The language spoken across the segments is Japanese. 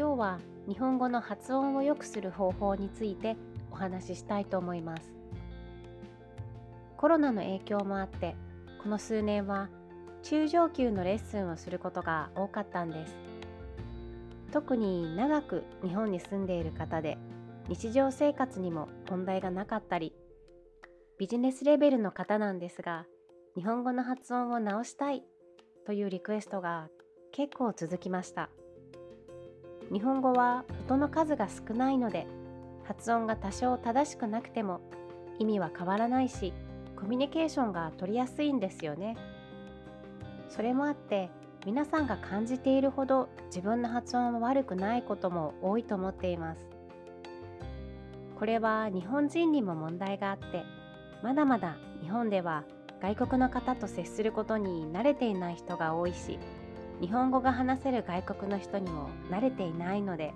今日は日本語の発音を良くする方法についてお話ししたいと思います。コロナの影響もあってこの数年は中上級のレッスンをすることが多かったんです。特に長く日本に住んでいる方で日常生活にも問題がなかったりビジネスレベルの方なんですが日本語の発音を直したいというリクエストが結構続きました。日本語は音の数が少ないので発音が多少正しくなくても意味は変わらないしコミュニケーションが取りやすいんですよね。それもあって皆さんが感じているほど自分の発音は悪くないことも多いと思っています。これは日本人にも問題があってまだまだ日本では外国の方と接することに慣れていない人が多いし日本語が話せる外国の人にも慣れていないので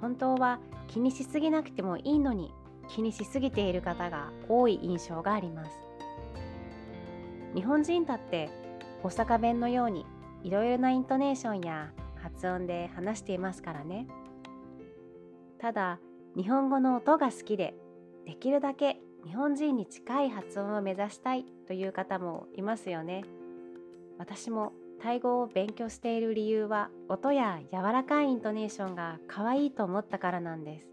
本当は気にしすぎなくてもいいのに気にしすぎている方が多い印象があります。日本人だって大阪弁のようにいろいろなイントネーションや発音で話していますからね。ただ日本語の音が好きでできるだけ日本人に近い発音を目指したいという方もいますよね。私もタイ語を勉強している理由は音や柔らかいイントネーションが可愛いと思ったからなんです。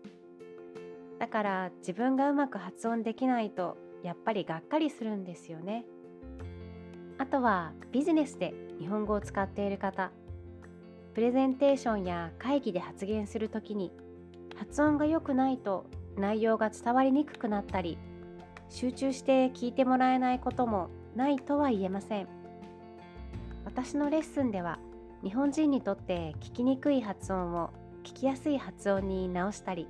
だから自分がうまく発音できないとやっぱりがっかりするんですよね。あとはビジネスで日本語を使っている方。プレゼンテーションや会議で発言する時に発音が良くないと内容が伝わりにくくなったり集中して聞いてもらえないこともないとは言えません。私のレッスンでは日本人にとって聞きにくい発音を聞きやすい発音に直したり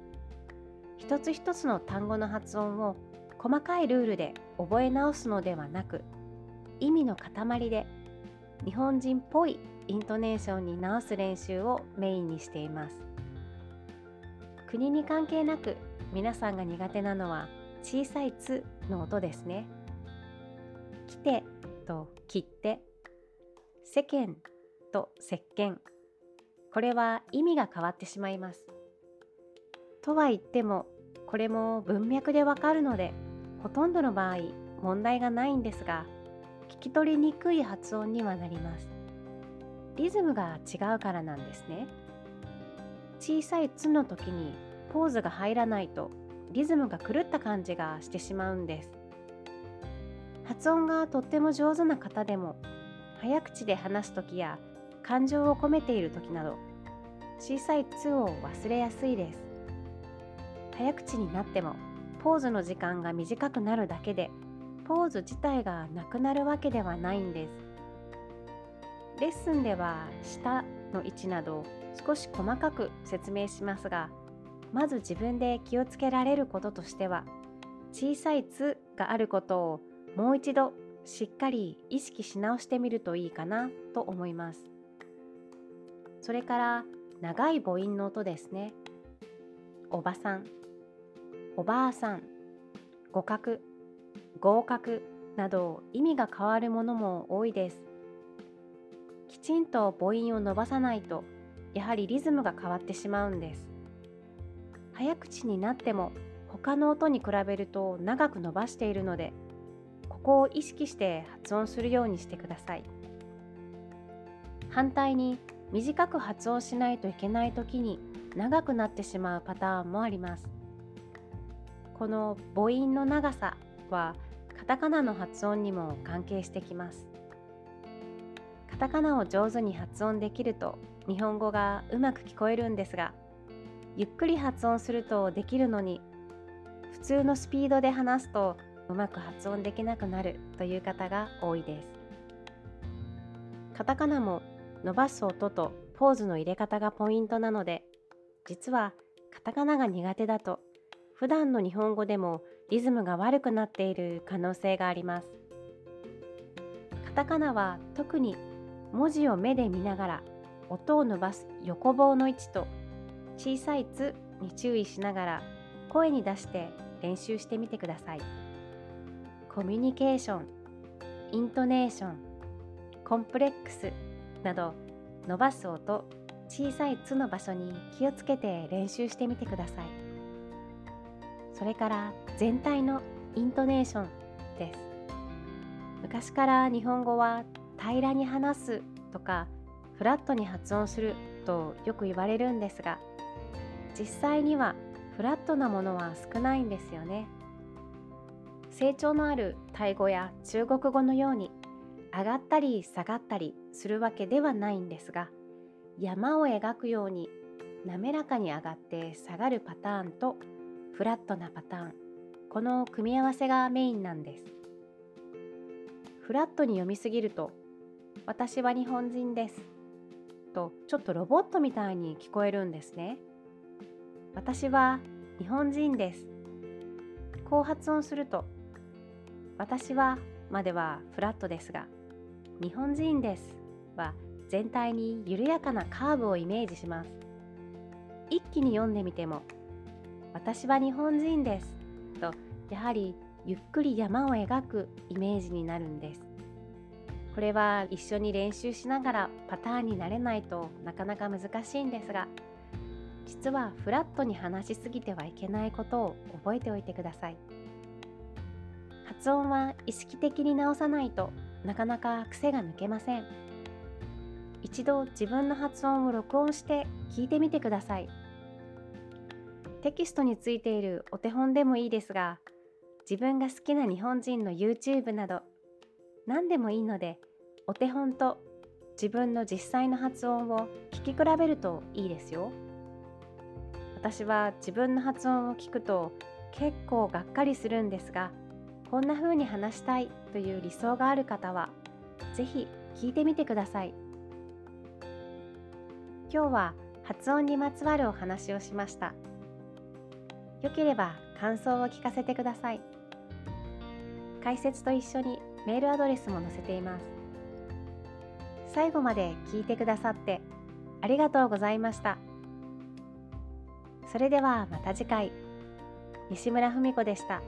一つ一つの単語の発音を細かいルールで覚え直すのではなく意味の塊で日本人っぽいイントネーションに直す練習をメインにしています国に関係なく皆さんが苦手なのは小さい「つ」の音ですね。来てと切って世間と石鹸これは意味が変わってしまいます。とは言ってもこれも文脈でわかるのでほとんどの場合問題がないんですが聞き取りにくい発音にはなります。リズムが違うからなんですね。小さい「つ」の時にポーズが入らないとリズムが狂った感じがしてしまうんです発音がとっても上手な方でも早口で話す時や感情を込めている時など小さい「つ」を忘れやすいです。早口になってもポーズの時間が短くなるだけでポーズ自体がなくなるわけではないんです。レッスンでは舌の位置など少し細かく説明しますがまず自分で気をつけられることとしては小さい「つ」があることをもう一度しっかり意識し直してみるといいかなと思います。それから長い母音の音ですね。おばさんおばあさん互角合格など意味が変わるものも多いです。きちんと母音を伸ばさないとやはりリズムが変わってしまうんです。早口になっても他の音に比べると長く伸ばしているのでここを意識して発音するようにしてください。反対に短く発音しないといけない時に長くなってしまうパターンもあります。この母音の長さはカタカナの発音にも関係してきます。カタカナを上手に発音できると日本語がうまく聞こえるんですがゆっくり発音するとできるのに普通のスピードで話すとうまく発音できなくなるという方が多いです。カタカナも伸ばす音とポーズの入れ方がポイントなので実はカタカナが苦手だと普段の日本語でもリズムが悪くなっている可能性があります。カタカナは特に文字を目で見ながら音を伸ばす横棒の位置と小さい「つ」に注意しながら声に出して練習してみてください。コミュニケーションイントネーションコンプレックスなど伸ばす音小さい「つ」の場所に気をつけて練習してみてください。それから全体のイントネーションです。昔から日本語は平らに話すとかフラットに発音するとよく言われるんですが実際にはフラットなものは少ないんですよね。成長のあるタイ語や中国語のように上がったり下がったりするわけではないんですが山を描くように滑らかに上がって下がるパターンとフラットなパターンこの組み合わせがメインなんです。フラットに読みすぎると「私は日本人です」とちょっとロボットみたいに聞こえるんですね。私は日本人ですこう発音すると私はまではフラットですが日本人ですは全体に緩やかなカーブをイメージします。一気に読んでみても私は日本人ですとやはりゆっくり山を描くイメージになるんです。これは一緒に練習しながらパターンになれないとなかなか難しいんですが実はフラットに話しすぎてはいけないことを覚えておいてください。発音は意識的に直さないとなかなか癖が抜けません。一度自分の発音を録音して聞いてみてください。テキストについているお手本でもいいですが自分が好きな日本人の YouTube など何でもいいのでお手本と自分の実際の発音を聞き比べるといいですよ。私は自分の発音を聞くと結構がっかりするんですがこんな風に話したいという理想がある方は是非聞いてみてください。今日は発音にまつわるお話をしました。よければ感想を聞かせてください。解説と一緒にメールアドレスも載せています。最後まで聞いてくださってありがとうございました。それではまた次回。西村文子でした。